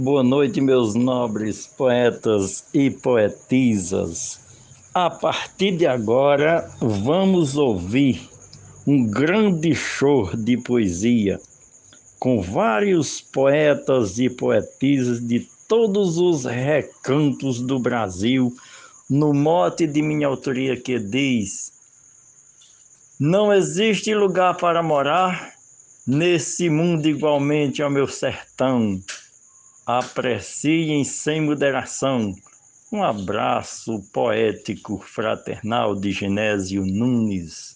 Boa noite, meus nobres poetas e poetisas. A partir de agora, vamos ouvir um grande show de poesia com vários poetas e poetisas de todos os recantos do Brasil, no mote de minha autoria que diz: Não existe lugar para morar nesse mundo igualmente ao meu sertão apreciem sem moderação. Um abraço poético fraternal de Genésio Nunes.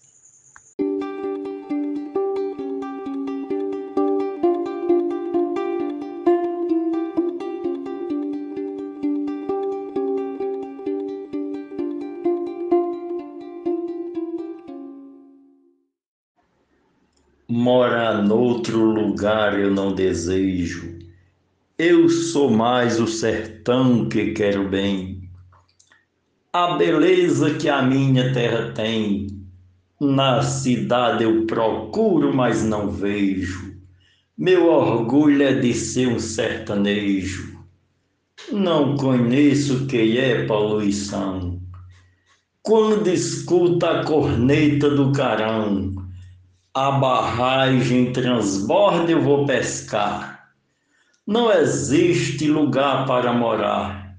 Morar noutro lugar eu não desejo eu sou mais o sertão que quero bem. A beleza que a minha terra tem, na cidade eu procuro, mas não vejo. Meu orgulho é de ser um sertanejo. Não conheço quem é poluição. Quando escuta a corneta do carão, a barragem transborda, eu vou pescar não existe lugar para morar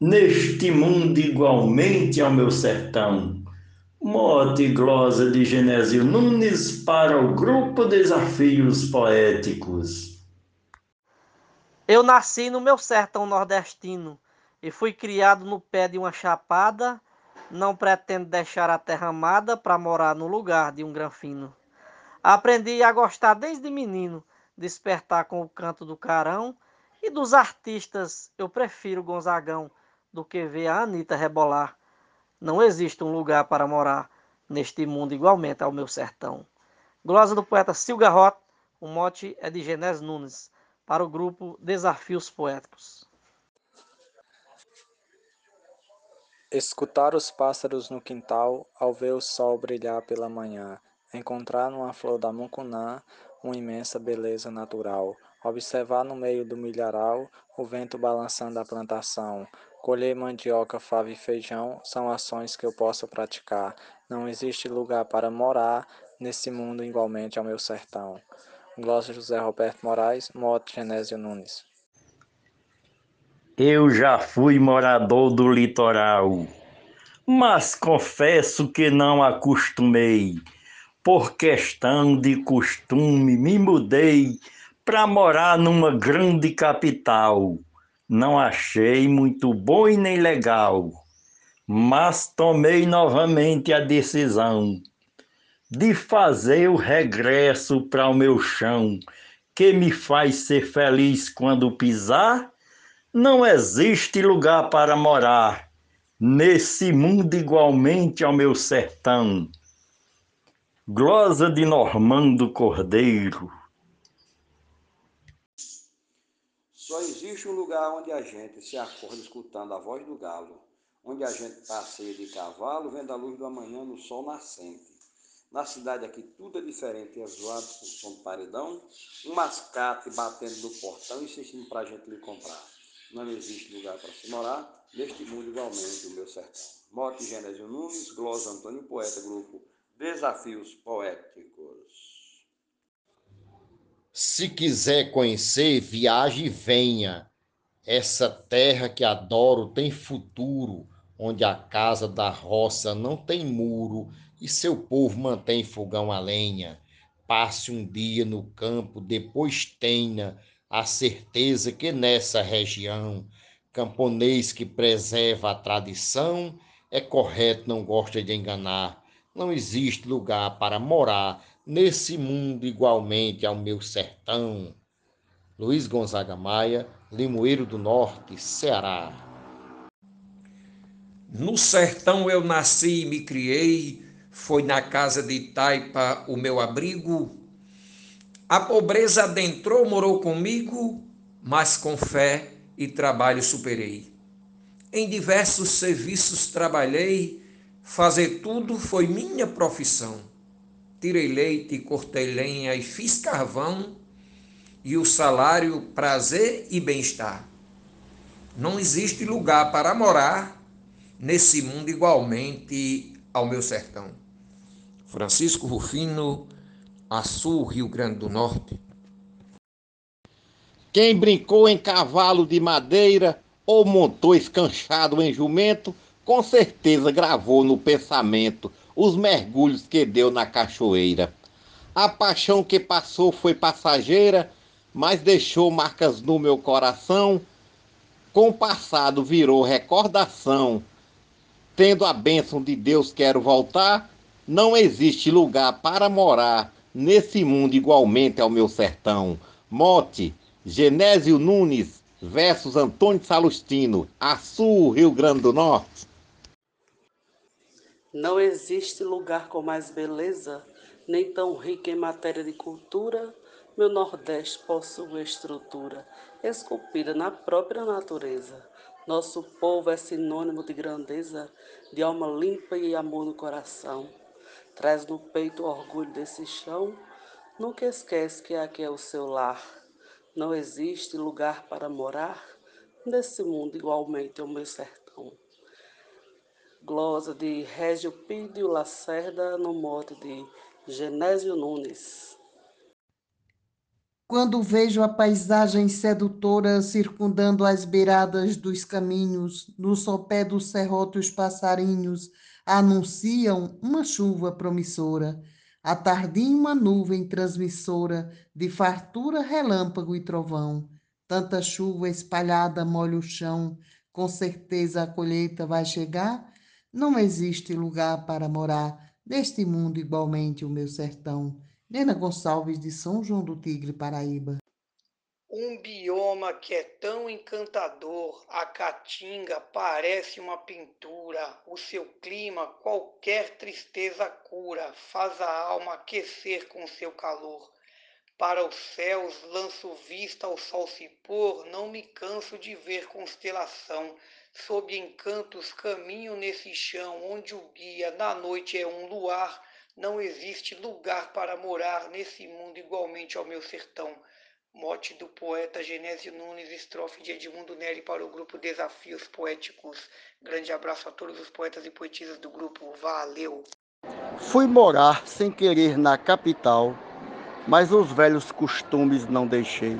neste mundo igualmente ao meu sertão. Mote glosa de Genésio Nunes para o grupo Desafios Poéticos. Eu nasci no meu sertão nordestino e fui criado no pé de uma chapada. Não pretendo deixar a terra amada para morar no lugar de um granfino. Aprendi a gostar desde menino despertar com o canto do carão. E dos artistas, eu prefiro Gonzagão do que ver a Anitta rebolar. Não existe um lugar para morar neste mundo igualmente ao meu sertão. Glosa do poeta Silga Rot, o mote é de Genés Nunes, para o grupo Desafios Poéticos. Escutar os pássaros no quintal ao ver o sol brilhar pela manhã, encontrar numa flor da mucunã uma imensa beleza natural. Observar no meio do milharal o vento balançando a plantação. Colher mandioca, fava e feijão são ações que eu posso praticar. Não existe lugar para morar nesse mundo igualmente ao meu sertão. Glossa José Roberto Moraes, Moto Genésio Nunes. Eu já fui morador do litoral, mas confesso que não acostumei por questão de costume, me mudei para morar numa grande capital. Não achei muito bom e nem legal, mas tomei novamente a decisão de fazer o regresso para o meu chão, que me faz ser feliz quando pisar. Não existe lugar para morar nesse mundo igualmente ao meu sertão Glosa de Normando Cordeiro. Só existe um lugar onde a gente se acorda escutando a voz do galo, onde a gente passeia de cavalo, vendo a luz do amanhã no sol nascente. Na cidade aqui tudo é diferente, é zoado com som de paredão, um mascate batendo no portão insistindo para a gente lhe comprar. Não existe lugar para se morar, neste mundo igualmente o meu sertão. Mote Genésio Nunes, Glosa Antônio Poeta, Grupo Desafios poéticos. Se quiser conhecer, viaje e venha. Essa terra que adoro tem futuro, onde a casa da roça não tem muro e seu povo mantém fogão a lenha. Passe um dia no campo, depois tenha a certeza que nessa região, camponês que preserva a tradição, é correto, não gosta de enganar não existe lugar para morar nesse mundo igualmente ao meu sertão. Luiz Gonzaga Maia, Limoeiro do Norte, Ceará. No sertão eu nasci e me criei, foi na casa de Taipa o meu abrigo. A pobreza adentrou, morou comigo, mas com fé e trabalho superei. Em diversos serviços trabalhei, Fazer tudo foi minha profissão. Tirei leite, cortei lenha e fiz carvão. e o salário prazer e bem-estar. Não existe lugar para morar nesse mundo igualmente ao meu sertão. Francisco Rufino, Açu, Rio Grande do Norte. Quem brincou em cavalo de madeira ou montou escanchado em jumento, com certeza gravou no pensamento os mergulhos que deu na cachoeira. A paixão que passou foi passageira, mas deixou marcas no meu coração. Com o passado virou recordação. Tendo a bênção de Deus, quero voltar. Não existe lugar para morar nesse mundo igualmente ao meu sertão. Mote, Genésio Nunes versus Antônio Salustino, Açu, Rio Grande do Norte. Não existe lugar com mais beleza, nem tão rico em matéria de cultura. Meu Nordeste possui estrutura esculpida na própria natureza. Nosso povo é sinônimo de grandeza, de alma limpa e amor no coração. Traz no peito o orgulho desse chão, nunca esquece que aqui é o seu lar. Não existe lugar para morar nesse mundo igualmente ao meu sertão. Glosa de Régio Pídio Lacerda, no modo de Genésio Nunes. Quando vejo a paisagem sedutora circundando as beiradas dos caminhos, no sopé do serrote os passarinhos anunciam uma chuva promissora. A tardim uma nuvem transmissora de fartura, relâmpago e trovão. Tanta chuva espalhada molha o chão, com certeza a colheita vai chegar. Não existe lugar para morar neste mundo igualmente o meu sertão. Nena Gonçalves de São João do Tigre, Paraíba. Um bioma que é tão encantador, a caatinga parece uma pintura. O seu clima qualquer tristeza cura, faz a alma aquecer com seu calor. Para os céus lanço vista ao sol se pôr, não me canso de ver constelação. Sob encantos caminho nesse chão, onde o guia na noite é um luar. Não existe lugar para morar nesse mundo igualmente ao meu sertão. Mote do poeta Genésio Nunes, estrofe de Edmundo Neri para o grupo Desafios Poéticos. Grande abraço a todos os poetas e poetisas do grupo. Valeu! Fui morar sem querer na capital, mas os velhos costumes não deixei.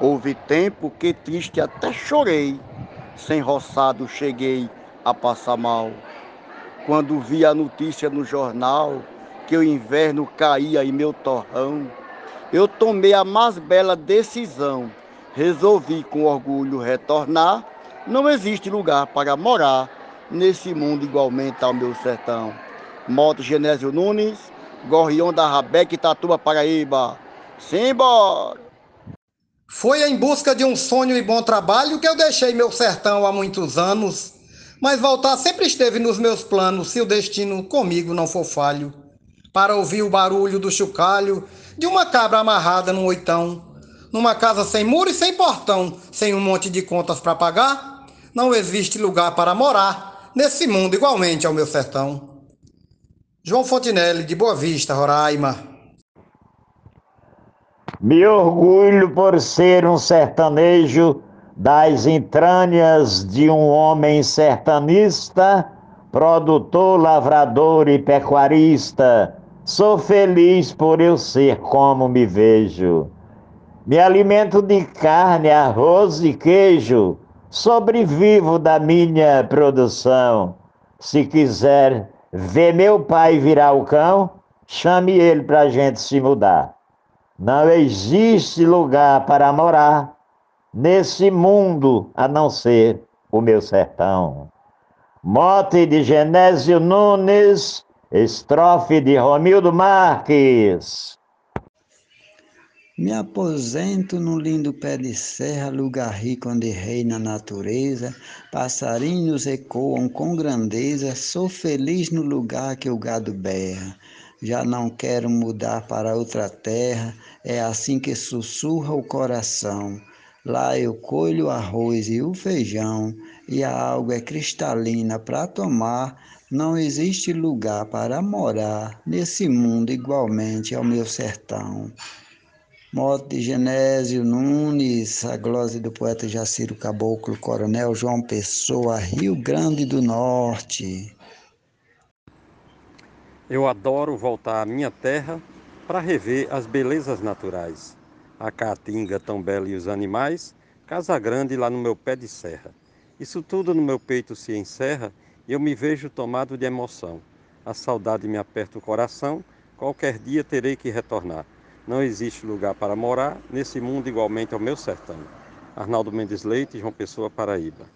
Houve tempo que triste até chorei, sem roçado cheguei a passar mal. Quando vi a notícia no jornal que o inverno caía em meu torrão, eu tomei a mais bela decisão. Resolvi com orgulho retornar. Não existe lugar para morar nesse mundo igualmente ao meu sertão. Moto Genésio Nunes, Gorrião da Rabeque, Tatuba, Paraíba. Simbora! Foi em busca de um sonho e bom trabalho que eu deixei meu sertão há muitos anos. Mas voltar sempre esteve nos meus planos, se o destino comigo não for falho. Para ouvir o barulho do chocalho de uma cabra amarrada num oitão, numa casa sem muro e sem portão, sem um monte de contas para pagar, não existe lugar para morar nesse mundo igualmente ao meu sertão. João Fontinelli, de Boa Vista, Roraima. Me orgulho por ser um sertanejo das entranhas de um homem sertanista, produtor, lavrador e pecuarista Sou feliz por eu ser como me vejo. Me alimento de carne, arroz e queijo. Sobrevivo da minha produção. Se quiser ver meu pai virar o cão, chame ele para a gente se mudar. Não existe lugar para morar nesse mundo a não ser o meu sertão. Mote de Genésio Nunes Estrofe de Romildo Marques. Me aposento num lindo pé de serra, lugar rico onde reina a natureza, passarinhos ecoam com grandeza, sou feliz no lugar que o gado berra. Já não quero mudar para outra terra, é assim que sussurra o coração. Lá eu colho o arroz e o feijão, e a água é cristalina para tomar não existe lugar para morar nesse mundo igualmente ao meu sertão. Mote de Genésio Nunes, a glória do poeta Jaciro Caboclo, Coronel João Pessoa, Rio Grande do Norte. Eu adoro voltar à minha terra para rever as belezas naturais. A caatinga tão bela e os animais, Casa Grande lá no meu pé de serra. Isso tudo no meu peito se encerra e eu me vejo tomado de emoção. A saudade me aperta o coração, qualquer dia terei que retornar. Não existe lugar para morar nesse mundo igualmente ao meu sertão. Arnaldo Mendes Leite, João Pessoa, Paraíba.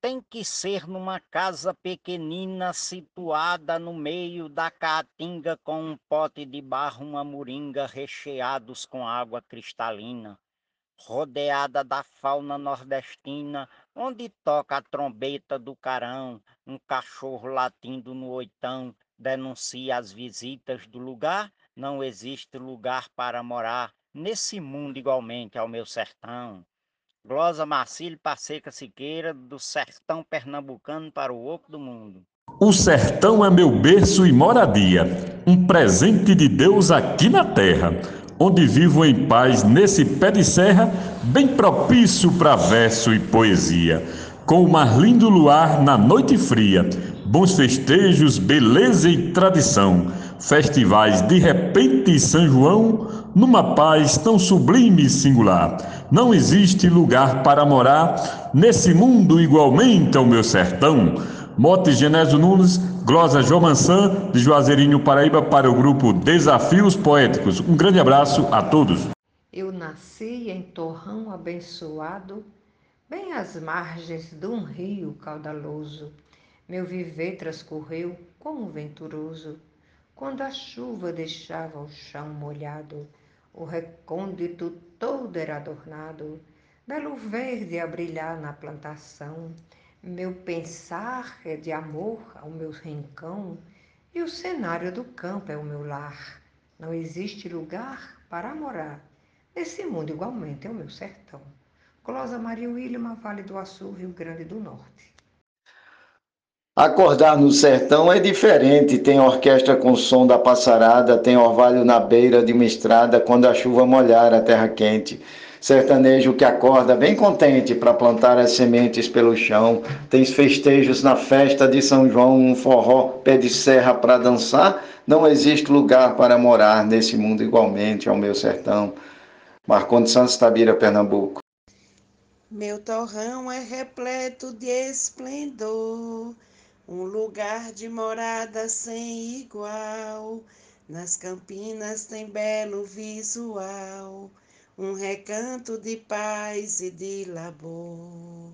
Tem que ser numa casa pequenina situada no meio da caatinga com um pote de barro, uma moringa recheados com água cristalina, rodeada da fauna nordestina, onde toca a trombeta do carão, um cachorro latindo no oitão denuncia as visitas do lugar, não existe lugar para morar nesse mundo igualmente ao meu sertão. Glosa Marcílio Passeca Siqueira, do sertão pernambucano para o oco do mundo. O sertão é meu berço e moradia, um presente de Deus aqui na terra, onde vivo em paz nesse pé de serra, bem propício para verso e poesia, com o mais lindo luar na noite fria, bons festejos, beleza e tradição, festivais de repente São João, numa paz tão sublime e singular. Não existe lugar para morar nesse mundo igualmente ao meu sertão. Mote Genésio Nunes, glosa João Mansan, de Juazeirinho, Paraíba, para o grupo Desafios Poéticos. Um grande abraço a todos. Eu nasci em Torrão abençoado, bem às margens de um rio caudaloso. Meu viver transcorreu como venturoso, quando a chuva deixava o chão molhado o recôndito todo era adornado, belo verde a brilhar na plantação. Meu pensar é de amor ao meu rincão, e o cenário do campo é o meu lar. Não existe lugar para morar. Nesse mundo, igualmente, é o meu sertão. Closa Maria Wilma, Vale do Açu, Rio Grande do Norte. Acordar no sertão é diferente. Tem orquestra com som da passarada, tem orvalho na beira de uma estrada quando a chuva molhar a terra quente. Sertanejo que acorda bem contente para plantar as sementes pelo chão. Tem festejos na festa de São João, um forró pé de serra para dançar. Não existe lugar para morar nesse mundo igualmente ao meu sertão. Marcondes Santos Tabira, Pernambuco. Meu torrão é repleto de esplendor um lugar de morada sem igual. Nas campinas tem belo visual, um recanto de paz e de labor.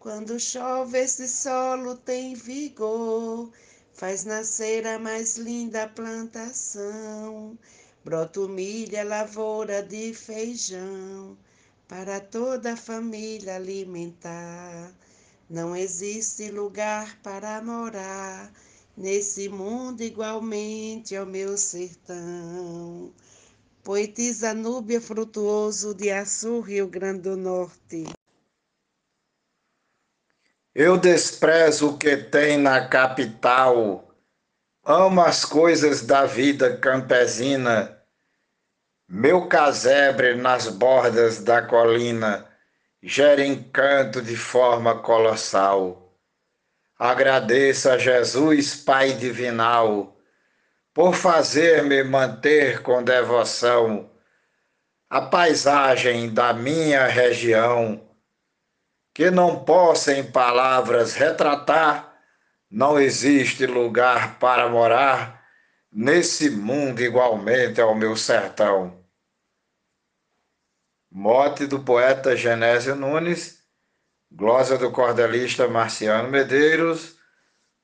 Quando chove, esse solo tem vigor, faz nascer a mais linda plantação. Brota milho, lavoura de feijão, para toda a família alimentar. Não existe lugar para morar nesse mundo igualmente ao meu sertão. Poetisa Núbia Frutuoso de Açu, Rio Grande do Norte. Eu desprezo o que tem na capital, amo as coisas da vida campesina, meu casebre nas bordas da colina gera encanto de forma colossal. Agradeço a Jesus, Pai Divinal, por fazer-me manter com devoção a paisagem da minha região, que não possa em palavras retratar, não existe lugar para morar nesse mundo igualmente ao meu sertão. Mote do poeta Genésio Nunes, glosa do cordelista Marciano Medeiros,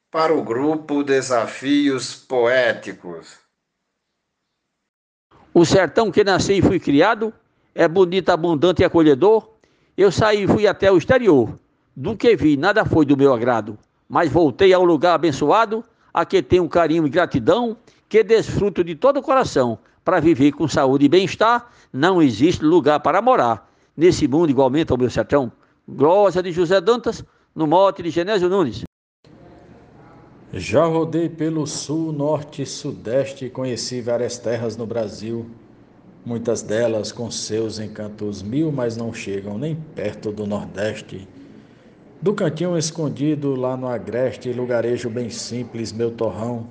para o grupo Desafios Poéticos. O sertão que nasci e fui criado é bonito, abundante e acolhedor. Eu saí e fui até o exterior. Do que vi, nada foi do meu agrado, mas voltei ao lugar abençoado, a que tenho carinho e gratidão, que desfruto de todo o coração para viver com saúde e bem-estar, não existe lugar para morar. Nesse mundo, igualmente ao meu sertão. Glória de José Dantas, no mote de Genésio Nunes. Já rodei pelo sul, norte e sudeste e conheci várias terras no Brasil. Muitas delas com seus encantos mil, mas não chegam nem perto do Nordeste. Do cantinho escondido lá no agreste, lugarejo bem simples, meu torrão.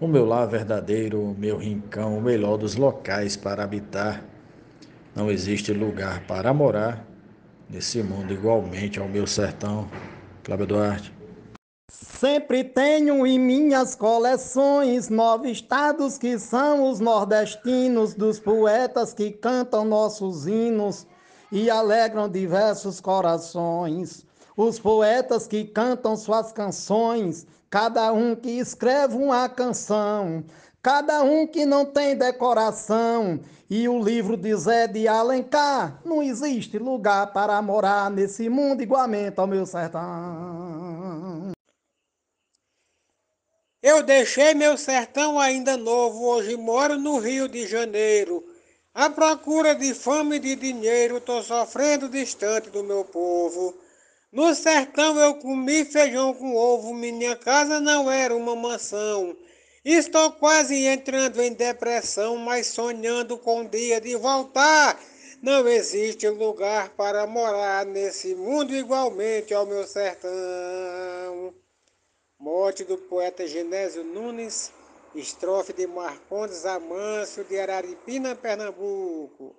O meu lar verdadeiro, meu rincão, o melhor dos locais para habitar. Não existe lugar para morar nesse mundo igualmente ao meu sertão. Cláudio Duarte. Sempre tenho em minhas coleções nove estados que são os nordestinos, dos poetas que cantam nossos hinos e alegram diversos corações. Os poetas que cantam suas canções, cada um que escreve uma canção, cada um que não tem decoração. E o livro de Zé de Alencar, não existe lugar para morar nesse mundo igualmente ao meu sertão. Eu deixei meu sertão ainda novo, hoje moro no Rio de Janeiro. À procura de fama e de dinheiro, tô sofrendo distante do meu povo. No sertão eu comi feijão com ovo, minha casa não era uma mansão. Estou quase entrando em depressão, mas sonhando com o dia de voltar. Não existe lugar para morar nesse mundo igualmente ao meu sertão. Morte do poeta Genésio Nunes, estrofe de Marcondes Amâncio de Araripina, Pernambuco.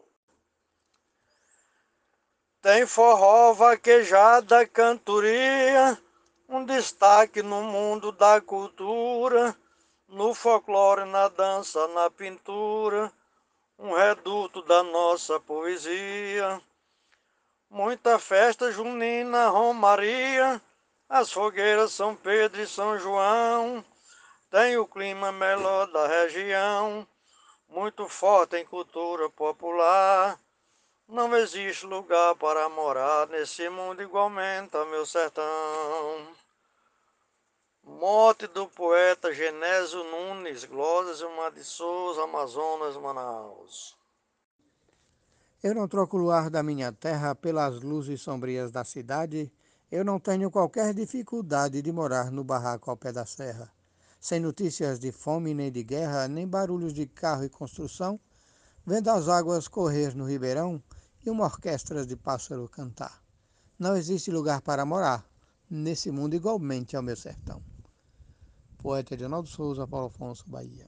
Tem forró, vaquejada, cantoria, um destaque no mundo da cultura, no folclore, na dança, na pintura, um reduto da nossa poesia. Muita festa junina, romaria, as fogueiras São Pedro e São João, tem o clima melhor da região, muito forte em cultura popular não existe lugar para morar nesse mundo igualmente meu sertão. Morte do poeta Genésio Nunes, Glórias Mar de Souza, Amazonas, Manaus. Eu não troco o luar da minha terra pelas luzes sombrias da cidade. Eu não tenho qualquer dificuldade de morar no barraco ao pé da serra. Sem notícias de fome nem de guerra, nem barulhos de carro e construção, vendo as águas correr no ribeirão, uma orquestra de pássaro cantar. Não existe lugar para morar nesse mundo igualmente ao meu sertão. Poeta Edinaldo Souza, Paulo Afonso, Bahia.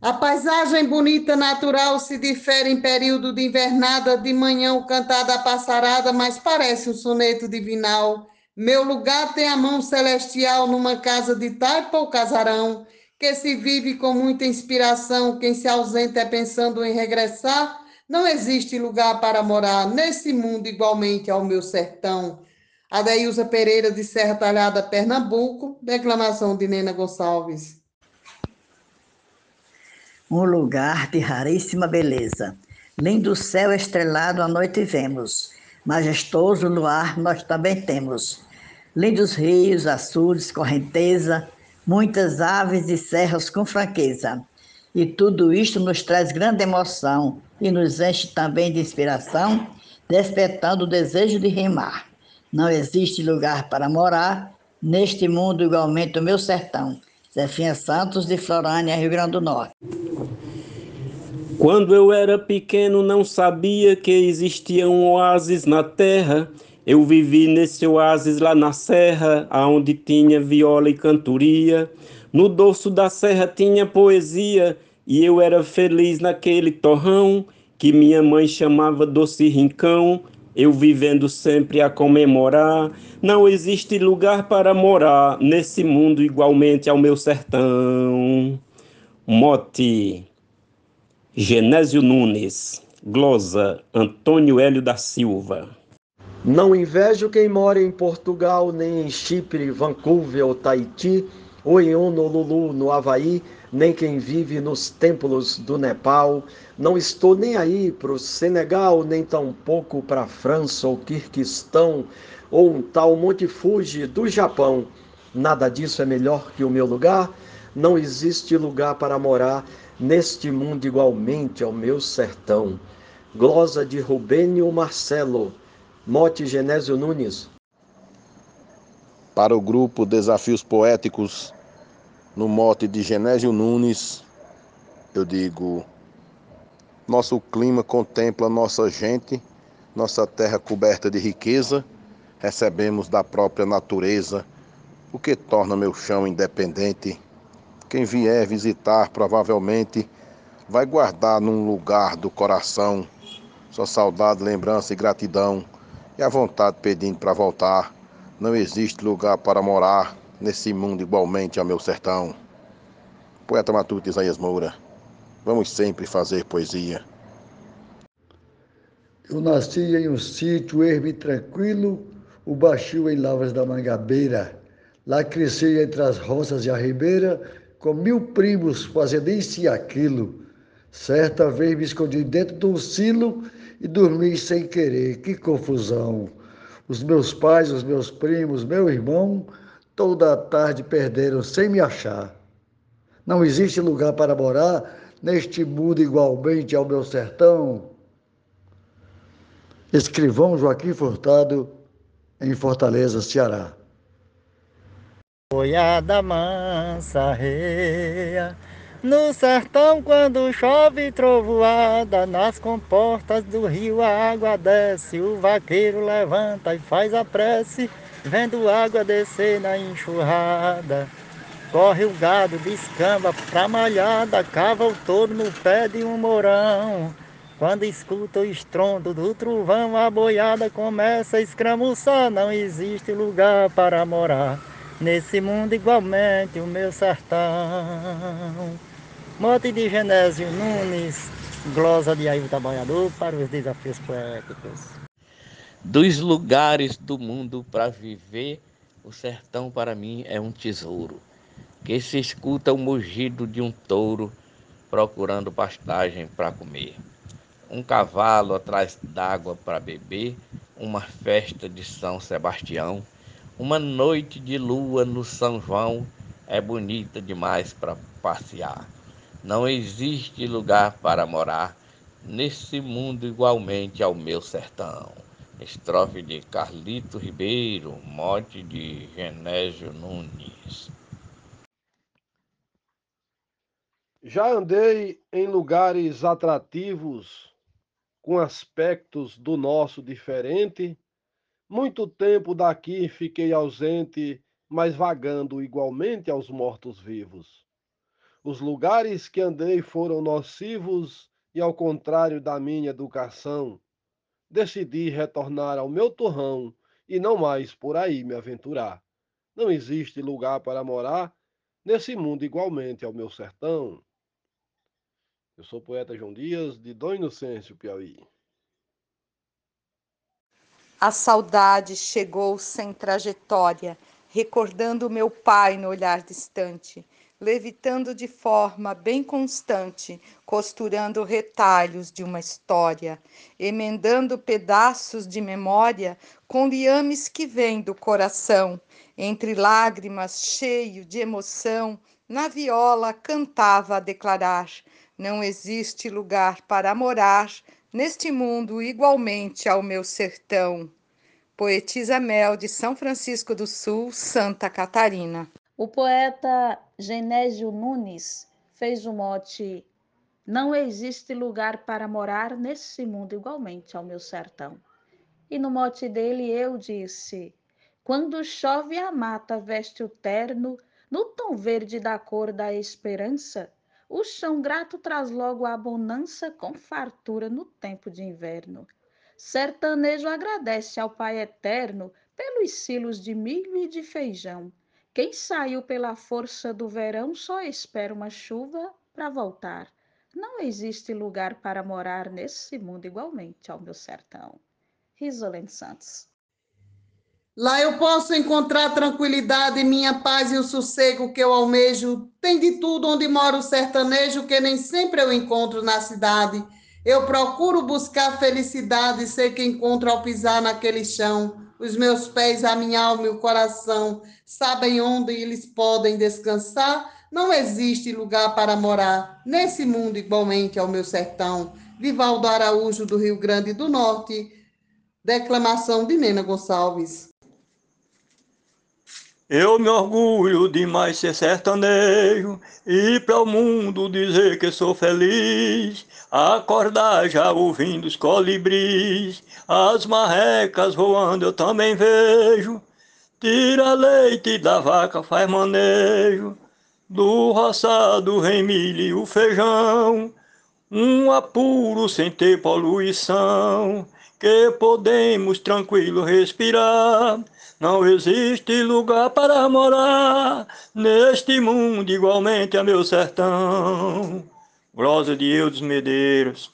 A paisagem bonita natural se difere em período de invernada, de manhã o cantar da passarada, mas parece um soneto divinal. Meu lugar tem a mão celestial numa casa de taipa ou casarão, que se vive com muita inspiração, quem se ausenta é pensando em regressar, não existe lugar para morar nesse mundo igualmente ao meu sertão. Adeilza Pereira, de Serra Talhada, Pernambuco, declamação de Nena Gonçalves. Um lugar de raríssima beleza. Lindo céu estrelado à noite vemos. Majestoso luar nós também temos. Lindos rios, açudes, correnteza, muitas aves e serras com franqueza. E tudo isto nos traz grande emoção e nos enche também de inspiração, despertando o desejo de rimar. Não existe lugar para morar neste mundo igualmente o meu sertão. Zefinha Santos, de Florânia, Rio Grande do Norte. Quando eu era pequeno, não sabia que existia um oásis na terra. Eu vivi nesse oásis lá na serra, aonde tinha viola e cantoria. No dorso da serra tinha poesia e eu era feliz naquele torrão que minha mãe chamava doce rincão. Eu vivendo sempre a comemorar. Não existe lugar para morar nesse mundo igualmente ao meu sertão. Mote Genésio Nunes, glosa Antônio Hélio da Silva. Não invejo quem mora em Portugal, nem em Chipre, Vancouver ou Tahiti ou em Honolulu, no Havaí, nem quem vive nos templos do Nepal. Não estou nem aí para o Senegal, nem tampouco para a França ou Quirquistão, ou um tal Monte Fuji do Japão. Nada disso é melhor que o meu lugar. Não existe lugar para morar neste mundo igualmente ao meu sertão. Glosa de Rubênio Marcelo, Mote Genésio Nunes, para o grupo Desafios Poéticos, no mote de Genésio Nunes, eu digo: nosso clima contempla nossa gente, nossa terra coberta de riqueza, recebemos da própria natureza, o que torna meu chão independente. Quem vier visitar provavelmente vai guardar num lugar do coração sua saudade, lembrança e gratidão, e a vontade pedindo para voltar. Não existe lugar para morar nesse mundo igualmente ao meu sertão. Poeta matuto Isaías Moura, vamos sempre fazer poesia. Eu nasci em um sítio ermo e tranquilo, o baixio em Lavras da Mangabeira. Lá cresci entre as roças e a ribeira, com mil primos fazendo isso e aquilo. Certa vez me escondi dentro de um silo e dormi sem querer. Que confusão! Os meus pais, os meus primos, meu irmão, toda a tarde perderam sem me achar. Não existe lugar para morar neste mundo igualmente ao meu sertão. Escrivão Joaquim Furtado, em Fortaleza, Ceará. Boiada mansa reia, no sertão quando chove trovoada, nas comportas do rio a água desce, o vaqueiro levanta e faz a prece, vendo água descer na enxurrada. Corre o gado, descamba pra malhada, cava o touro no pé de um morão. Quando escuta o estrondo do trovão, a boiada começa a escramuçar. Não existe lugar para morar nesse mundo igualmente o meu sertão. Mote de Genésio Nunes, glosa de Ailton Trabalhador para os desafios poéticos. Dos lugares do mundo para viver, o sertão para mim é um tesouro, que se escuta o mugido de um touro procurando pastagem para comer um cavalo atrás d'água para beber, uma festa de São Sebastião, uma noite de lua no São João é bonita demais para passear. Não existe lugar para morar nesse mundo igualmente ao meu sertão. Estrofe de Carlito Ribeiro, mote de Genésio Nunes. Já andei em lugares atrativos com aspectos do nosso diferente. Muito tempo daqui fiquei ausente, mas vagando igualmente aos mortos-vivos. Os lugares que andei foram nocivos e, ao contrário da minha educação, decidi retornar ao meu torrão e não mais por aí me aventurar. Não existe lugar para morar nesse mundo igualmente ao meu sertão. Eu sou o poeta João Dias, de Dom Inocêncio, Piauí. A saudade chegou sem trajetória, recordando meu pai no olhar distante, levitando de forma bem constante, costurando retalhos de uma história, emendando pedaços de memória com liames que vêm do coração, entre lágrimas, cheio de emoção, na viola cantava a declarar não existe lugar para morar neste mundo igualmente ao meu sertão. Poetisa Mel de São Francisco do Sul, Santa Catarina. O poeta Genésio Nunes fez o mote Não existe lugar para morar nesse mundo igualmente ao meu sertão. E no mote dele eu disse: Quando chove a mata veste o terno, no tom verde da cor da esperança, o chão grato traz logo a bonança com fartura no tempo de inverno. Sertanejo agradece ao Pai Eterno pelos silos de milho e de feijão. Quem saiu pela força do verão só espera uma chuva para voltar. Não existe lugar para morar nesse mundo igualmente ao meu sertão. Risolene Santos. Lá eu posso encontrar tranquilidade, minha paz e o sossego que eu almejo. Tem de tudo onde mora o sertanejo, que nem sempre eu encontro na cidade. Eu procuro buscar felicidade, sei que encontro ao pisar naquele chão. Os meus pés, a minha alma e o coração sabem onde eles podem descansar. Não existe lugar para morar nesse mundo igualmente ao meu sertão. Vivaldo Araújo, do Rio Grande do Norte. Declamação de Nena Gonçalves. Eu me orgulho demais ser sertanejo e para o mundo dizer que sou feliz. Acordar já ouvindo os colibris, as marrecas voando eu também vejo. Tira leite da vaca, faz manejo, do roçado vem milho e o feijão. Um apuro sem ter poluição, que podemos tranquilo respirar. Não existe lugar para morar neste mundo igualmente a meu sertão. Glória de Eudes Medeiros.